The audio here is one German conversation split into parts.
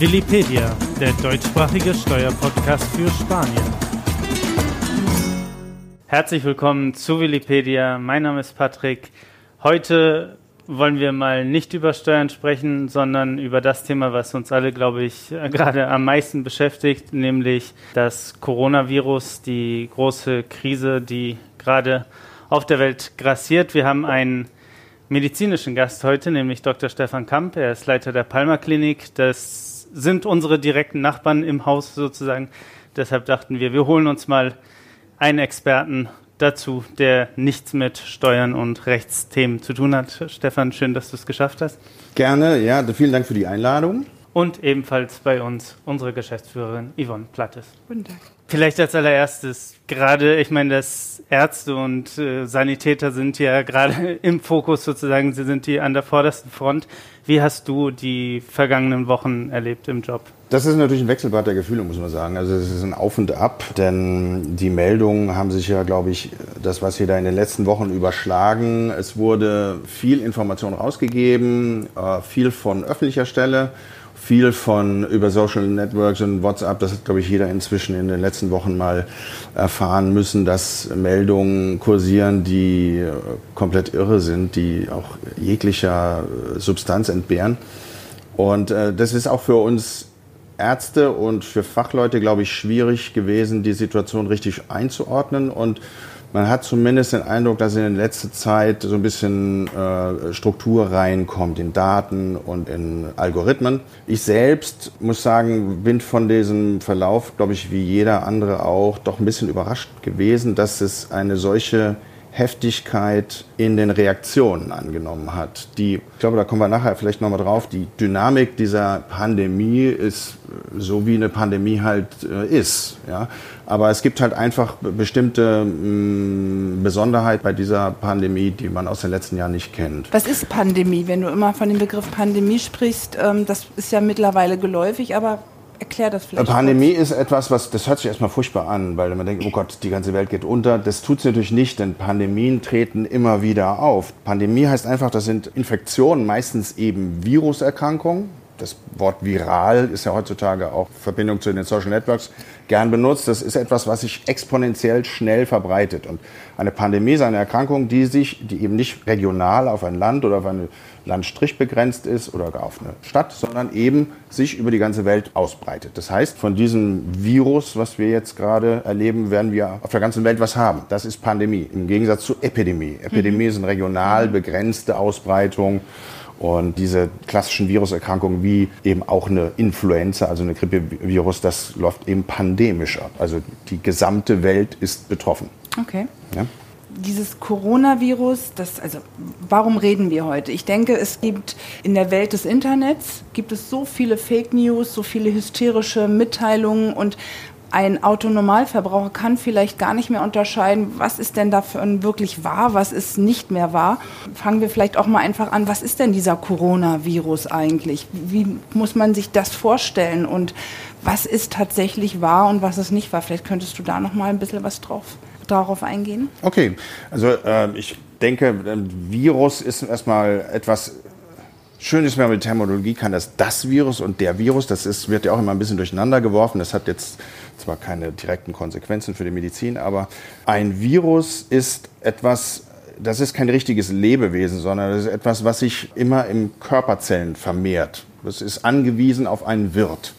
Willipedia, der deutschsprachige Steuerpodcast für Spanien. Herzlich willkommen zu Willipedia. Mein Name ist Patrick. Heute wollen wir mal nicht über Steuern sprechen, sondern über das Thema, was uns alle, glaube ich, gerade am meisten beschäftigt, nämlich das Coronavirus, die große Krise, die gerade auf der Welt grassiert. Wir haben einen medizinischen Gast heute, nämlich Dr. Stefan Kamp. Er ist Leiter der Palmer Klinik. Das sind unsere direkten Nachbarn im Haus sozusagen. Deshalb dachten wir, wir holen uns mal einen Experten dazu, der nichts mit Steuern und Rechtsthemen zu tun hat. Stefan, schön, dass du es geschafft hast. Gerne, ja, vielen Dank für die Einladung. Und ebenfalls bei uns unsere Geschäftsführerin Yvonne Plattes. Guten Tag. Vielleicht als allererstes, gerade, ich meine, dass Ärzte und äh, Sanitäter sind ja gerade im Fokus sozusagen, sie sind die an der vordersten Front. Wie hast du die vergangenen Wochen erlebt im Job? Das ist natürlich ein Wechselbad der Gefühle, muss man sagen. Also es ist ein Auf und Ab, denn die Meldungen haben sich ja, glaube ich, das, was wir da in den letzten Wochen überschlagen. Es wurde viel Information rausgegeben, äh, viel von öffentlicher Stelle viel von über Social Networks und WhatsApp, das hat, glaube ich, jeder inzwischen in den letzten Wochen mal erfahren müssen, dass Meldungen kursieren, die äh, komplett irre sind, die auch jeglicher äh, Substanz entbehren. Und äh, das ist auch für uns Ärzte und für Fachleute, glaube ich, schwierig gewesen, die Situation richtig einzuordnen und man hat zumindest den Eindruck, dass in letzter Zeit so ein bisschen äh, Struktur reinkommt in Daten und in Algorithmen. Ich selbst muss sagen, bin von diesem Verlauf, glaube ich, wie jeder andere auch, doch ein bisschen überrascht gewesen, dass es eine solche Heftigkeit in den Reaktionen angenommen hat. Die, ich glaube, da kommen wir nachher vielleicht nochmal drauf, die Dynamik dieser Pandemie ist so, wie eine Pandemie halt äh, ist. Ja? Aber es gibt halt einfach bestimmte mh, mm, Besonderheiten bei dieser Pandemie, die man aus den letzten Jahren nicht kennt. Was ist Pandemie? Wenn du immer von dem Begriff Pandemie sprichst, ähm, das ist ja mittlerweile geläufig, aber Erklär das vielleicht. Pandemie kurz. ist etwas, was, das hört sich erstmal furchtbar an, weil man denkt, oh Gott, die ganze Welt geht unter. Das tut es natürlich nicht, denn Pandemien treten immer wieder auf. Pandemie heißt einfach, das sind Infektionen, meistens eben Viruserkrankungen. Das Wort viral ist ja heutzutage auch Verbindung zu den Social Networks gern benutzt. Das ist etwas, was sich exponentiell schnell verbreitet. Und eine Pandemie ist eine Erkrankung, die sich, die eben nicht regional auf ein Land oder auf eine Landstrich begrenzt ist oder gar auf eine Stadt, sondern eben sich über die ganze Welt ausbreitet. Das heißt, von diesem Virus, was wir jetzt gerade erleben, werden wir auf der ganzen Welt was haben. Das ist Pandemie im Gegensatz zu Epidemie. Epidemie mhm. ist eine regional begrenzte Ausbreitung. Und diese klassischen Viruserkrankungen wie eben auch eine Influenza, also eine Grippevirus, das läuft eben pandemisch ab. Also die gesamte Welt ist betroffen. Okay. Ja? Dieses Coronavirus, das, also warum reden wir heute? Ich denke, es gibt in der Welt des Internets gibt es so viele Fake News, so viele hysterische Mitteilungen und ein Autonormalverbraucher kann vielleicht gar nicht mehr unterscheiden, was ist denn davon wirklich wahr, was ist nicht mehr wahr. Fangen wir vielleicht auch mal einfach an, was ist denn dieser Coronavirus eigentlich? Wie muss man sich das vorstellen und was ist tatsächlich wahr und was ist nicht wahr? Vielleicht könntest du da noch mal ein bisschen was drauf darauf eingehen? Okay, also äh, ich denke, Virus ist erstmal etwas Schön ist mir mit Terminologie kann das das Virus und der Virus, das ist, wird ja auch immer ein bisschen durcheinander geworfen. Das hat jetzt zwar keine direkten Konsequenzen für die Medizin, aber ein Virus ist etwas, das ist kein richtiges Lebewesen, sondern das ist etwas, was sich immer im Körperzellen vermehrt. Das ist angewiesen auf einen Wirt.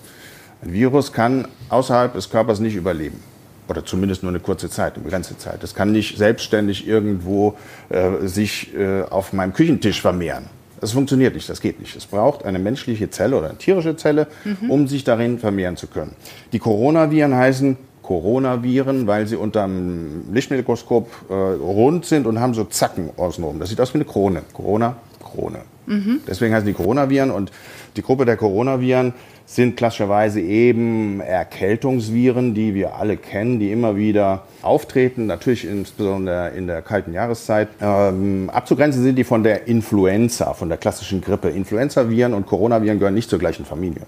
Ein Virus kann außerhalb des Körpers nicht überleben oder zumindest nur eine kurze Zeit, eine begrenzte Zeit. Das kann nicht selbstständig irgendwo äh, sich äh, auf meinem Küchentisch vermehren. Das funktioniert nicht, das geht nicht. Es braucht eine menschliche Zelle oder eine tierische Zelle, mhm. um sich darin vermehren zu können. Die Coronaviren heißen Coronaviren, weil sie unter dem Lichtmikroskop äh, rund sind und haben so Zacken außenrum. Das sieht aus wie eine Krone. Corona, Krone. Mhm. Deswegen heißen die Coronaviren und die Gruppe der Coronaviren sind klassischerweise eben Erkältungsviren, die wir alle kennen, die immer wieder auftreten, natürlich insbesondere in der kalten Jahreszeit. Ähm, abzugrenzen sind die von der Influenza, von der klassischen Grippe. Influenza-Viren und Coronaviren gehören nicht zur gleichen Familie.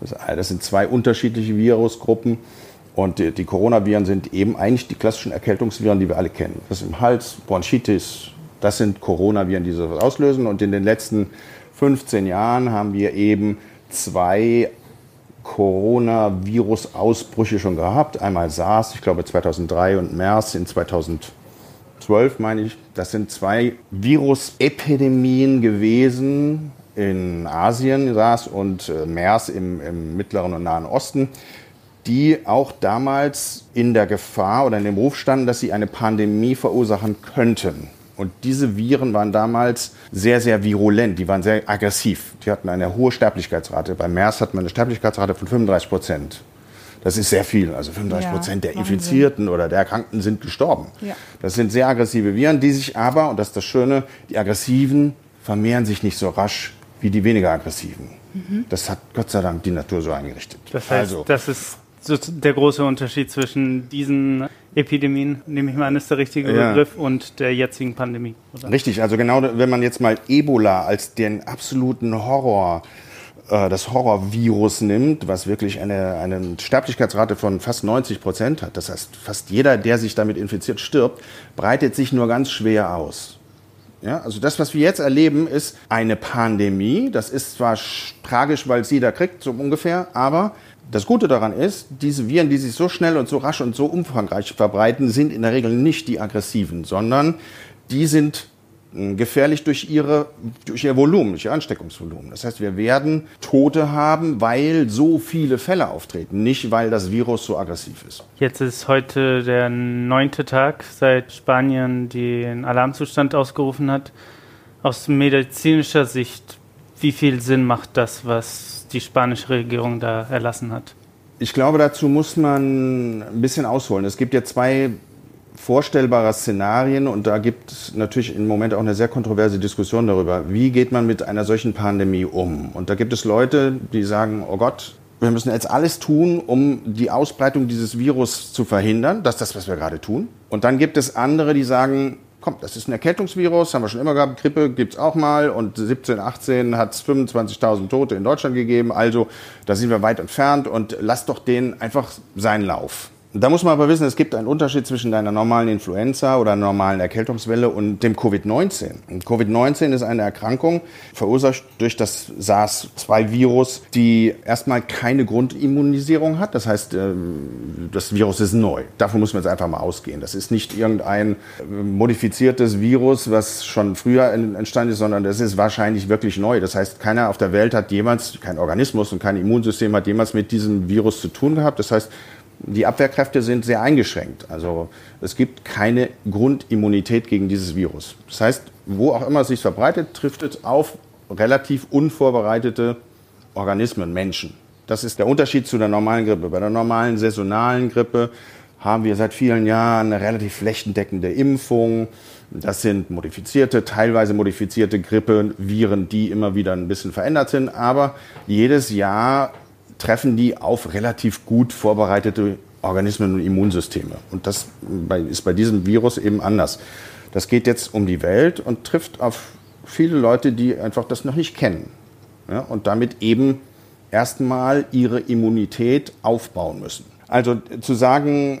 Das sind zwei unterschiedliche Virusgruppen. Und die, die Coronaviren sind eben eigentlich die klassischen Erkältungsviren, die wir alle kennen. Das im Hals, Bronchitis, das sind Coronaviren, die sowas auslösen. Und in den letzten 15 Jahren haben wir eben zwei Coronavirus-Ausbrüche schon gehabt. Einmal SARS, ich glaube 2003 und MERS in 2012, meine ich. Das sind zwei Virusepidemien gewesen in Asien, SARS und äh, MERS im, im Mittleren und Nahen Osten die auch damals in der Gefahr oder in dem Ruf standen, dass sie eine Pandemie verursachen könnten. Und diese Viren waren damals sehr, sehr virulent, die waren sehr aggressiv. Die hatten eine hohe Sterblichkeitsrate. Bei MERS hat man eine Sterblichkeitsrate von 35 Prozent. Das ist sehr viel. Also 35 Prozent ja, der Infizierten oder der Erkrankten sind gestorben. Ja. Das sind sehr aggressive Viren, die sich aber, und das ist das Schöne, die aggressiven vermehren sich nicht so rasch wie die weniger aggressiven. Mhm. Das hat Gott sei Dank die Natur so eingerichtet. Das heißt, also, das ist so der große Unterschied zwischen diesen Epidemien, nehme ich mal an, ist der richtige ja. Begriff, und der jetzigen Pandemie. Oder? Richtig, also genau, wenn man jetzt mal Ebola als den absoluten Horror äh, das Horrorvirus nimmt, was wirklich eine, eine Sterblichkeitsrate von fast 90 Prozent hat, das heißt, fast jeder, der sich damit infiziert, stirbt, breitet sich nur ganz schwer aus. Ja, also das, was wir jetzt erleben, ist eine Pandemie. Das ist zwar tragisch, weil es jeder kriegt, so ungefähr, aber das Gute daran ist, diese Viren, die sich so schnell und so rasch und so umfangreich verbreiten, sind in der Regel nicht die aggressiven, sondern die sind hm, gefährlich durch, ihre, durch ihr Volumen, durch ihr Ansteckungsvolumen. Das heißt, wir werden Tote haben, weil so viele Fälle auftreten, nicht weil das Virus so aggressiv ist. Jetzt ist heute der neunte Tag, seit Spanien den Alarmzustand ausgerufen hat. Aus medizinischer Sicht, wie viel Sinn macht das, was die spanische Regierung da erlassen hat? Ich glaube, dazu muss man ein bisschen ausholen. Es gibt ja zwei vorstellbare Szenarien und da gibt es natürlich im Moment auch eine sehr kontroverse Diskussion darüber, wie geht man mit einer solchen Pandemie um. Und da gibt es Leute, die sagen, oh Gott, wir müssen jetzt alles tun, um die Ausbreitung dieses Virus zu verhindern. Das ist das, was wir gerade tun. Und dann gibt es andere, die sagen, komm, das ist ein Erkältungsvirus, haben wir schon immer gehabt, Grippe gibt es auch mal und 17, 18 hat es 25.000 Tote in Deutschland gegeben, also da sind wir weit entfernt und lass doch den einfach seinen Lauf. Da muss man aber wissen, es gibt einen Unterschied zwischen deiner normalen Influenza oder einer normalen Erkältungswelle und dem Covid-19. Covid-19 ist eine Erkrankung, verursacht durch das SARS-2-Virus, die erstmal keine Grundimmunisierung hat. Das heißt, äh, das Virus ist neu. Davon muss man jetzt einfach mal ausgehen. Das ist nicht irgendein äh, modifiziertes Virus, was schon früher entstanden ist, sondern das ist wahrscheinlich wirklich neu. Das heißt, keiner auf der Welt hat jemals, kein Organismus und kein Immunsystem hat jemals mit diesem Virus zu tun gehabt. Das heißt, die Abwehrkräfte sind sehr eingeschränkt. Also es gibt keine Grundimmunität gegen dieses Virus. Das heißt, wo auch immer es sich verbreitet, trifft es auf relativ unvorbereitete Organismen, Menschen. Das ist der Unterschied zu der normalen Grippe. Bei der normalen saisonalen Grippe haben wir seit vielen Jahren eine relativ flächendeckende Impfung. Das sind modifizierte, teilweise modifizierte Grippeviren, die immer wieder ein bisschen verändert sind. Aber jedes Jahr treffen die auf relativ gut vorbereitete Organismen und Immunsysteme. Und das ist bei diesem Virus eben anders. Das geht jetzt um die Welt und trifft auf viele Leute, die einfach das noch nicht kennen. Ja, und damit eben erstmal ihre Immunität aufbauen müssen. Also zu sagen,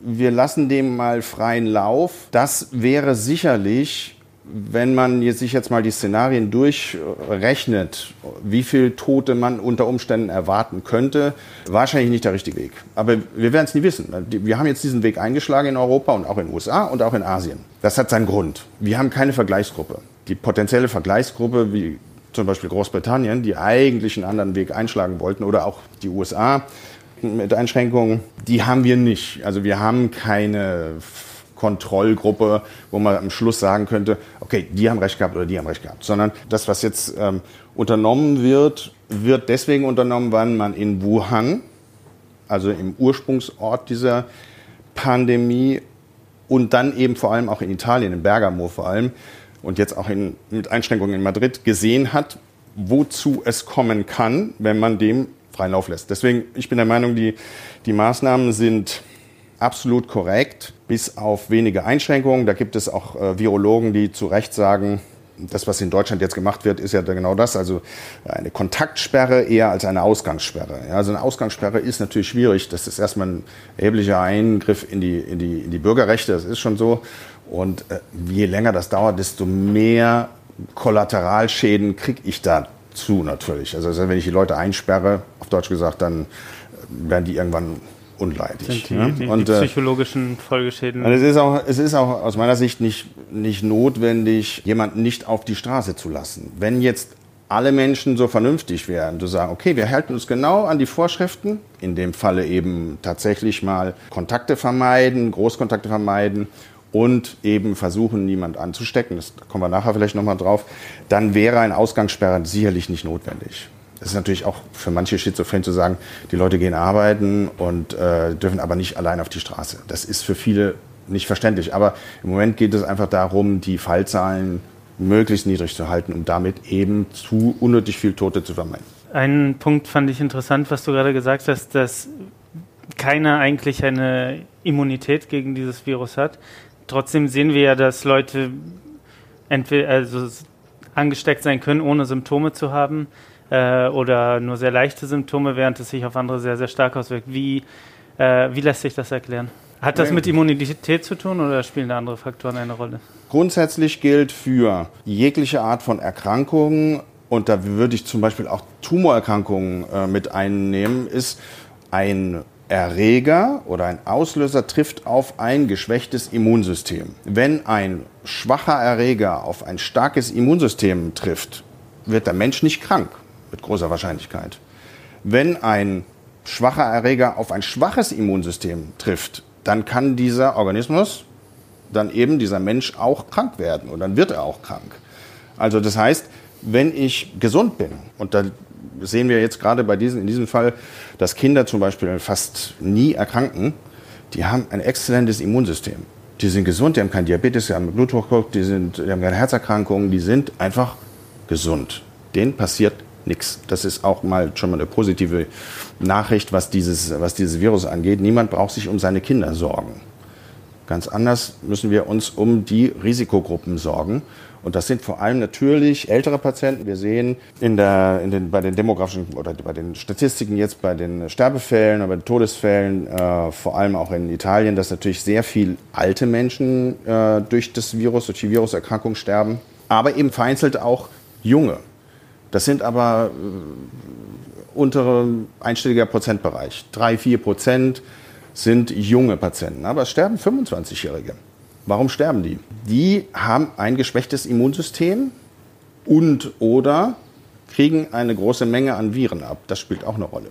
wir lassen dem mal freien Lauf, das wäre sicherlich wenn man sich jetzt mal die Szenarien durchrechnet, wie viele Tote man unter Umständen erwarten könnte, wahrscheinlich nicht der richtige Weg. Aber wir werden es nie wissen. Wir haben jetzt diesen Weg eingeschlagen in Europa und auch in den USA und auch in Asien. Das hat seinen Grund. Wir haben keine Vergleichsgruppe. Die potenzielle Vergleichsgruppe, wie zum Beispiel Großbritannien, die eigentlich einen anderen Weg einschlagen wollten, oder auch die USA mit Einschränkungen, die haben wir nicht. Also wir haben keine Kontrollgruppe, wo man am Schluss sagen könnte, okay, die haben recht gehabt oder die haben recht gehabt, sondern das, was jetzt ähm, unternommen wird, wird deswegen unternommen, weil man in Wuhan, also im Ursprungsort dieser Pandemie und dann eben vor allem auch in Italien, in Bergamo vor allem und jetzt auch in, mit Einschränkungen in Madrid gesehen hat, wozu es kommen kann, wenn man dem freien Lauf lässt. Deswegen, ich bin der Meinung, die, die Maßnahmen sind absolut korrekt, bis auf wenige Einschränkungen. Da gibt es auch äh, Virologen, die zu Recht sagen, das, was in Deutschland jetzt gemacht wird, ist ja genau das, also eine Kontaktsperre eher als eine Ausgangssperre. Ja, also eine Ausgangssperre ist natürlich schwierig. Das ist erstmal ein erheblicher Eingriff in die, in die, in die Bürgerrechte, das ist schon so. Und äh, je länger das dauert, desto mehr Kollateralschäden kriege ich da zu natürlich. Also wenn ich die Leute einsperre, auf Deutsch gesagt, dann werden die irgendwann unleidig. Die, die, und, die äh, psychologischen Folgeschäden. es, ist auch, es ist auch aus meiner Sicht nicht, nicht notwendig, jemanden nicht auf die Straße zu lassen. Wenn jetzt alle Menschen so vernünftig wären, zu sagen, okay, wir halten uns genau an die Vorschriften, in dem Falle eben tatsächlich mal Kontakte vermeiden, Großkontakte vermeiden und eben versuchen, niemand anzustecken, das kommen wir nachher vielleicht nochmal drauf, dann wäre ein Ausgangssperre sicherlich nicht notwendig. Es ist natürlich auch für manche Schizophren zu sagen, die Leute gehen arbeiten und äh, dürfen aber nicht allein auf die Straße. Das ist für viele nicht verständlich. Aber im Moment geht es einfach darum, die Fallzahlen möglichst niedrig zu halten, um damit eben zu unnötig viel Tote zu vermeiden. Einen Punkt fand ich interessant, was du gerade gesagt hast, dass keiner eigentlich eine Immunität gegen dieses Virus hat. Trotzdem sehen wir ja, dass Leute entweder also angesteckt sein können, ohne Symptome zu haben äh, oder nur sehr leichte Symptome, während es sich auf andere sehr, sehr stark auswirkt. Wie, äh, wie lässt sich das erklären? Hat das mit Immunität zu tun oder spielen da andere Faktoren eine Rolle? Grundsätzlich gilt für jegliche Art von Erkrankungen, und da würde ich zum Beispiel auch Tumorerkrankungen äh, mit einnehmen, ist ein Erreger oder ein Auslöser trifft auf ein geschwächtes Immunsystem. Wenn ein schwacher Erreger auf ein starkes Immunsystem trifft, wird der Mensch nicht krank mit großer Wahrscheinlichkeit. Wenn ein schwacher Erreger auf ein schwaches Immunsystem trifft, dann kann dieser Organismus, dann eben dieser Mensch auch krank werden und dann wird er auch krank. Also das heißt, wenn ich gesund bin, und da sehen wir jetzt gerade bei diesen, in diesem Fall, dass Kinder zum Beispiel fast nie erkranken, die haben ein exzellentes Immunsystem. Die sind gesund, die haben keinen Diabetes, die haben Bluthochdruck, die, die haben keine Herzerkrankungen, die sind einfach gesund. Denen passiert nichts. Das ist auch mal schon mal eine positive Nachricht, was dieses, was dieses Virus angeht. Niemand braucht sich um seine Kinder sorgen. Ganz anders müssen wir uns um die Risikogruppen sorgen. Und das sind vor allem natürlich ältere Patienten. Wir sehen in der, in den, bei den demografischen oder bei den Statistiken jetzt bei den Sterbefällen, aber den Todesfällen, äh, vor allem auch in Italien, dass natürlich sehr viel alte Menschen äh, durch das Virus, durch die Viruserkrankung sterben, aber eben vereinzelt auch junge. Das sind aber äh, untere einstelliger Prozentbereich. Drei, vier Prozent sind junge Patienten. Aber es sterben 25-Jährige. Warum sterben die? Die haben ein geschwächtes Immunsystem und oder kriegen eine große Menge an Viren ab. Das spielt auch eine Rolle.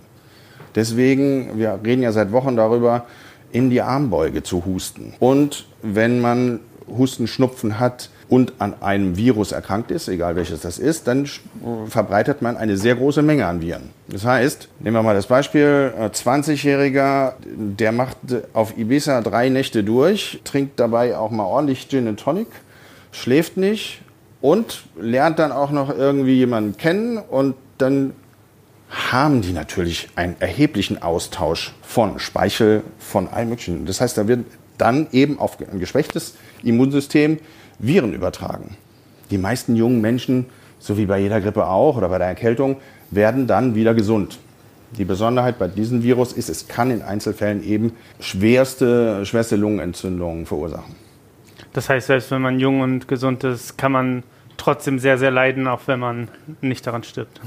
Deswegen, wir reden ja seit Wochen darüber, in die Armbeuge zu husten. Und wenn man Husten, Schnupfen hat, und an einem Virus erkrankt ist, egal welches das ist, dann verbreitet man eine sehr große Menge an Viren. Das heißt, nehmen wir mal das Beispiel, 20-Jähriger, äh, der macht auf Ibiza drei Nächte durch, trinkt dabei auch mal ordentlich Gin and Tonic, schläft nicht und lernt dann auch noch irgendwie jemanden kennen und dann haben die natürlich einen erheblichen Austausch von Speichel, von allem Möglichen. Das heißt, da wird dann eben auf ein geschwächtes Immunsystem Viren übertragen. Die meisten jungen Menschen, so wie bei jeder Grippe auch oder bei der Erkältung, werden dann wieder gesund. Die Besonderheit bei diesem Virus ist, es kann in Einzelfällen eben schwerste, schwerste Lungenentzündungen verursachen. Das heißt, selbst wenn man jung und gesund ist, kann man trotzdem sehr, sehr leiden, auch wenn man nicht daran stirbt.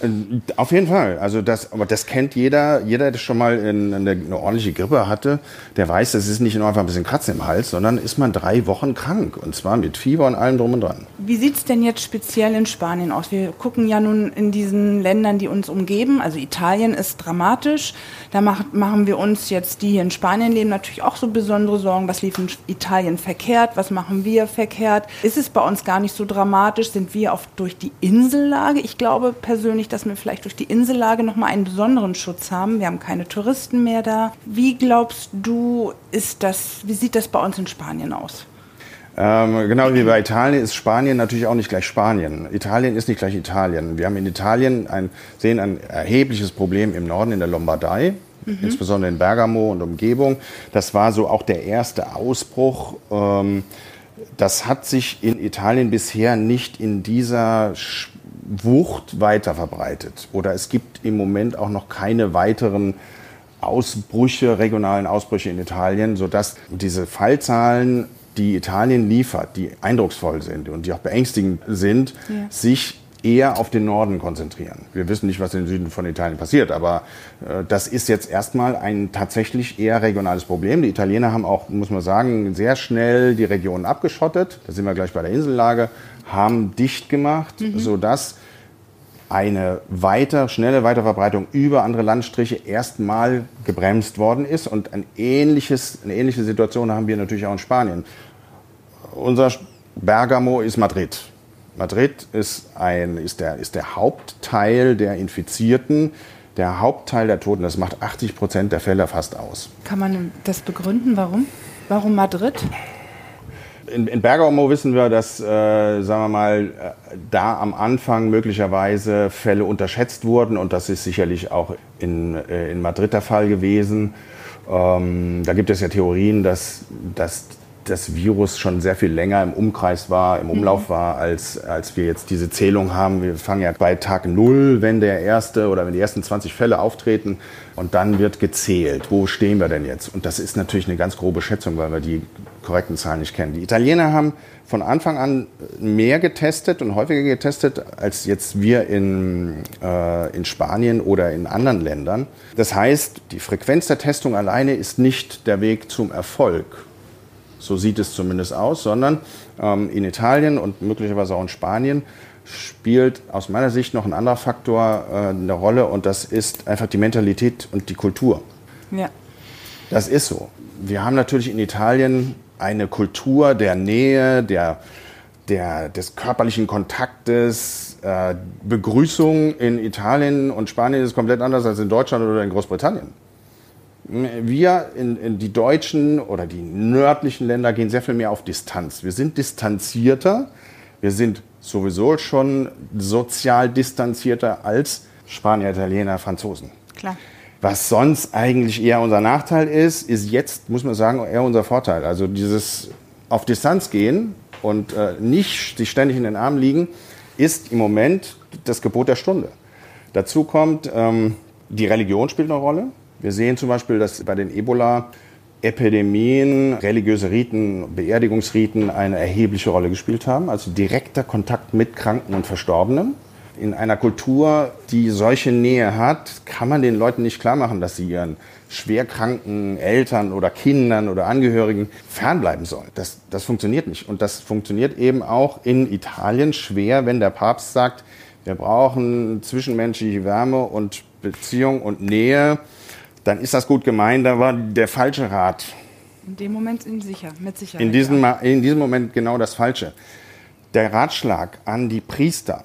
Äh, auf jeden Fall. Also das, aber das kennt jeder. Jeder, der schon mal in, eine, eine, ordentliche Grippe hatte, der weiß, das ist nicht nur einfach ein bisschen Kratzen im Hals, sondern ist man drei Wochen krank. Und zwar mit Fieber und allem drum und dran. Wie sieht es denn jetzt speziell in Spanien aus? Wir gucken ja nun in diesen Ländern, die uns umgeben. Also Italien ist dramatisch. Da macht, machen wir uns jetzt, die hier in Spanien leben, natürlich auch so besondere Sorgen. Was lief in Italien verkehrt? Was machen wir verkehrt? Ist es bei uns gar nicht so dramatisch? Sind wir oft durch die Insellage? Ich glaube persönlich, dadurch, dass wir vielleicht durch die Insellage nochmal einen besonderen Schutz haben. Wir haben keine Touristen mehr da. Wie glaubst du, ist das, wie sieht das bei uns in Spanien aus? Ähm, genau wie bei Italien ist Spanien natürlich auch nicht gleich Spanien. Italien ist nicht gleich Italien. Wir haben in Italien ein, sehen ein erhebliches Problem im Norden in der Lombardei, mhm. insbesondere in Bergamo und Umgebung. Das war so auch der erste Ausbruch. Ähm, das hat sich in Italien bisher nicht in dieser Wucht weiter verbreitet. Oder es gibt im Moment auch noch keine weiteren Ausbrüche, regionalen Ausbrüche in Italien, sodass diese Fallzahlen, die Italien liefert, die eindrucksvoll sind und die auch beängstigend sind, ja. sich eher auf den Norden konzentrieren. Wir wissen nicht, was im Süden von Italien passiert, aber äh, das ist jetzt erstmal ein tatsächlich eher regionales Problem. Die Italiener haben auch, muss man sagen, sehr schnell die Regionen abgeschottet. Da sind wir gleich bei der Insellage, haben dicht gemacht, mhm. sodass eine weiter, schnelle Weiterverbreitung über andere Landstriche erstmal gebremst worden ist. Und ein ähnliches, eine ähnliche Situation haben wir natürlich auch in Spanien. Unser Bergamo ist Madrid. Madrid ist, ein, ist, der, ist der Hauptteil der Infizierten, der Hauptteil der Toten. Das macht 80 Prozent der Fälle fast aus. Kann man das begründen? Warum? Warum Madrid? In, in Bergamo wissen wir, dass, äh, sagen wir mal, äh, da am Anfang möglicherweise Fälle unterschätzt wurden und das ist sicherlich auch in, äh, in Madrid der Fall gewesen. Ähm, da gibt es ja Theorien, dass, dass das Virus schon sehr viel länger im Umkreis war, im Umlauf mhm. war, als, als wir jetzt diese Zählung haben. Wir fangen ja bei Tag Null, wenn der erste oder wenn die ersten 20 Fälle auftreten und dann wird gezählt. Wo stehen wir denn jetzt? Und das ist natürlich eine ganz grobe Schätzung, weil wir die korrekten Zahlen nicht kennen. Die Italiener haben von Anfang an mehr getestet und häufiger getestet als jetzt wir in, äh, in Spanien oder in anderen Ländern. Das heißt, die Frequenz der Testung alleine ist nicht der Weg zum Erfolg. So sieht es zumindest aus, sondern ähm, in Italien und möglicherweise auch in Spanien spielt aus meiner Sicht noch ein anderer Faktor äh, eine Rolle und das ist einfach die Mentalität und die Kultur. Ja. Das ist so. Wir haben natürlich in Italien eine Kultur der Nähe, der, der, des körperlichen Kontaktes. Äh, Begrüßung in Italien und Spanien ist komplett anders als in Deutschland oder in Großbritannien wir in, in, die deutschen oder die nördlichen Länder gehen sehr viel mehr auf Distanz. Wir sind distanzierter, wir sind sowieso schon sozial distanzierter als Spanier, Italiener, Franzosen. Klar. Was sonst eigentlich eher unser Nachteil ist, ist jetzt, muss man sagen, eher unser Vorteil. Also dieses auf Distanz gehen und äh, nicht sich ständig in den Arm liegen, ist im Moment das Gebot der Stunde. Dazu kommt, ähm, die Religion spielt eine Rolle. Wir sehen zum Beispiel, dass bei den Ebola-Epidemien religiöse Riten, Beerdigungsriten eine erhebliche Rolle gespielt haben, also direkter Kontakt mit Kranken und Verstorbenen. In einer Kultur, die solche Nähe hat, kann man den Leuten nicht klar machen, dass sie ihren schwerkranken Eltern oder Kindern oder Angehörigen fernbleiben sollen. Das, das funktioniert nicht. Und das funktioniert eben auch in Italien schwer, wenn der Papst sagt, wir brauchen zwischenmenschliche Wärme und Beziehung und Nähe dann ist das gut gemeint, da war der falsche Rat. In dem Moment sicher, mit Sicherheit. In diesem, ja. in diesem Moment genau das Falsche. Der Ratschlag an die Priester,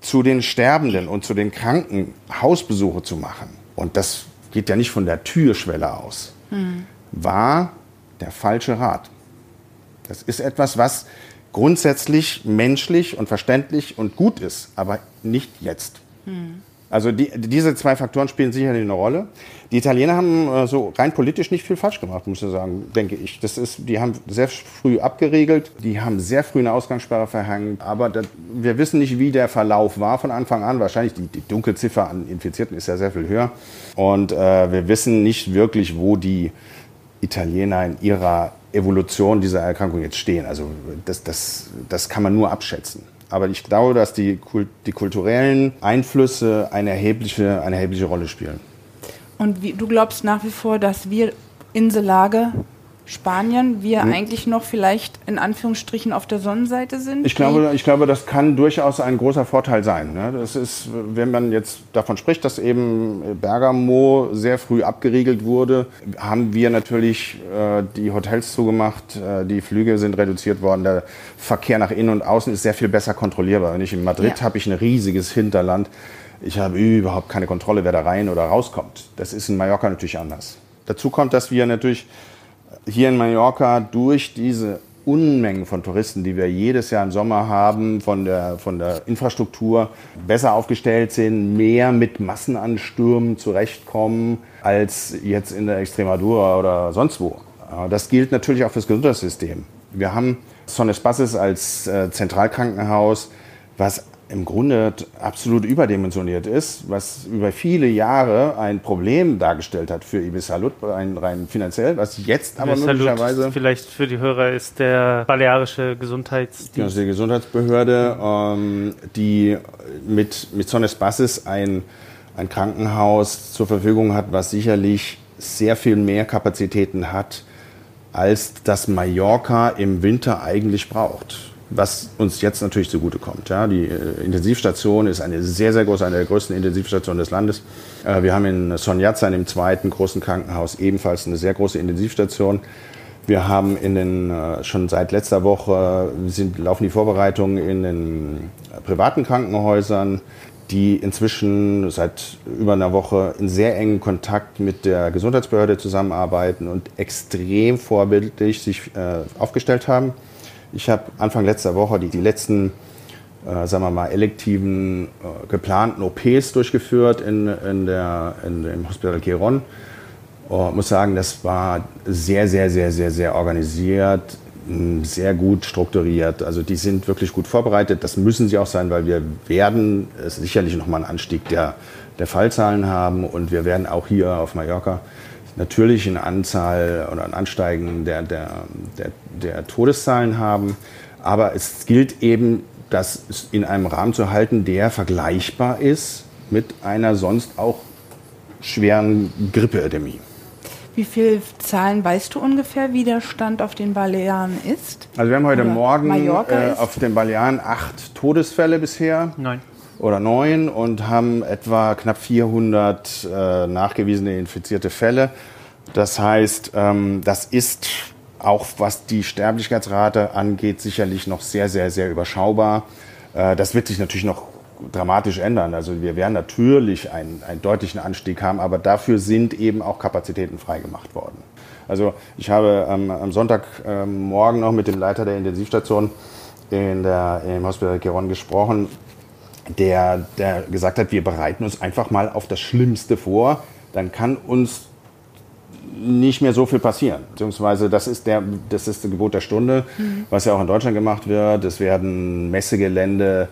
zu den Sterbenden und zu den Kranken Hausbesuche zu machen, und das geht ja nicht von der Türschwelle aus, hm. war der falsche Rat. Das ist etwas, was grundsätzlich menschlich und verständlich und gut ist, aber nicht jetzt. Hm. Also die, diese zwei Faktoren spielen sicherlich eine Rolle. Die Italiener haben äh, so rein politisch nicht viel falsch gemacht, muss ich sagen, denke ich. Das ist, die haben sehr früh abgeregelt, die haben sehr früh eine Ausgangssperre verhängt, aber das, wir wissen nicht, wie der Verlauf war von Anfang an. Wahrscheinlich die, die Dunkelziffer an Infizierten ist ja sehr viel höher. Und äh, wir wissen nicht wirklich, wo die Italiener in ihrer Evolution dieser Erkrankung jetzt stehen. Also das, das, das kann man nur abschätzen. Aber ich glaube, dass die, die kulturellen Einflüsse eine erhebliche, eine erhebliche Rolle spielen. Und wie, du glaubst nach wie vor, dass wir Insellage Spanien wir hm. eigentlich noch vielleicht in Anführungsstrichen auf der Sonnenseite sind? Ich glaube, ich glaube, das kann durchaus ein großer Vorteil sein. Ne? Das ist, wenn man jetzt davon spricht, dass eben Bergamo sehr früh abgeriegelt wurde, haben wir natürlich äh, die Hotels zugemacht, äh, die Flüge sind reduziert worden, der Verkehr nach innen und außen ist sehr viel besser kontrollierbar. Wenn ich in Madrid ja. habe ich ein riesiges Hinterland. Ich habe überhaupt keine Kontrolle, wer da rein oder rauskommt. Das ist in Mallorca natürlich anders. Dazu kommt, dass wir natürlich hier in Mallorca durch diese Unmengen von Touristen, die wir jedes Jahr im Sommer haben, von der, von der Infrastruktur besser aufgestellt sind, mehr mit Massenanstürmen zurechtkommen als jetzt in der Extremadura oder sonst wo. Das gilt natürlich auch fürs Gesundheitssystem. Wir haben Son Espaces als äh, Zentralkrankenhaus, was im Grunde absolut überdimensioniert ist, was über viele Jahre ein Problem dargestellt hat für Ibis Salut, rein, rein finanziell, was jetzt aber Ibis möglicherweise... Vielleicht für die Hörer ist der balearische Gesundheitsdienst. Die Gesundheitsbehörde, ähm, die mit, mit Sones Bassis ein, ein Krankenhaus zur Verfügung hat, was sicherlich sehr viel mehr Kapazitäten hat, als das Mallorca im Winter eigentlich braucht was uns jetzt natürlich zugutekommt. Ja, die äh, Intensivstation ist eine sehr, sehr große, eine der größten Intensivstationen des Landes. Äh, wir haben in Sonjatza, in dem zweiten großen Krankenhaus, ebenfalls eine sehr große Intensivstation. Wir haben in den, äh, schon seit letzter Woche sind, laufen die Vorbereitungen in den privaten Krankenhäusern, die inzwischen seit über einer Woche in sehr engen Kontakt mit der Gesundheitsbehörde zusammenarbeiten und extrem vorbildlich sich äh, aufgestellt haben. Ich habe Anfang letzter Woche die, die letzten, äh, sagen wir mal, elektiven, äh, geplanten OPs durchgeführt in, in der, in, im Hospital Queron. Oh, muss sagen, das war sehr, sehr, sehr, sehr, sehr organisiert, sehr gut strukturiert. Also die sind wirklich gut vorbereitet. Das müssen sie auch sein, weil wir werden sicherlich nochmal einen Anstieg der, der Fallzahlen haben und wir werden auch hier auf Mallorca natürlich eine Anzahl oder ein Ansteigen der, der, der, der Todeszahlen haben. Aber es gilt eben, das in einem Rahmen zu halten, der vergleichbar ist mit einer sonst auch schweren Grippeepidemie. Wie viele Zahlen weißt du ungefähr, wie der Stand auf den Balearen ist? Also wir haben heute Oder Morgen äh, auf den Balearen acht Todesfälle bisher. Nein oder neun und haben etwa knapp 400 äh, nachgewiesene infizierte Fälle. Das heißt, ähm, das ist auch was die Sterblichkeitsrate angeht, sicherlich noch sehr, sehr, sehr überschaubar. Äh, das wird sich natürlich noch dramatisch ändern. Also wir werden natürlich einen, einen deutlichen Anstieg haben, aber dafür sind eben auch Kapazitäten freigemacht worden. Also ich habe ähm, am Sonntagmorgen ähm, noch mit dem Leiter der Intensivstation in der, im Hospital Geron gesprochen der, der gesagt hat, wir bereiten uns einfach mal auf das Schlimmste vor, dann kann uns nicht mehr so viel passieren. Beziehungsweise das ist, der, das ist das Gebot der Stunde, mhm. was ja auch in Deutschland gemacht wird. Es werden Messegelände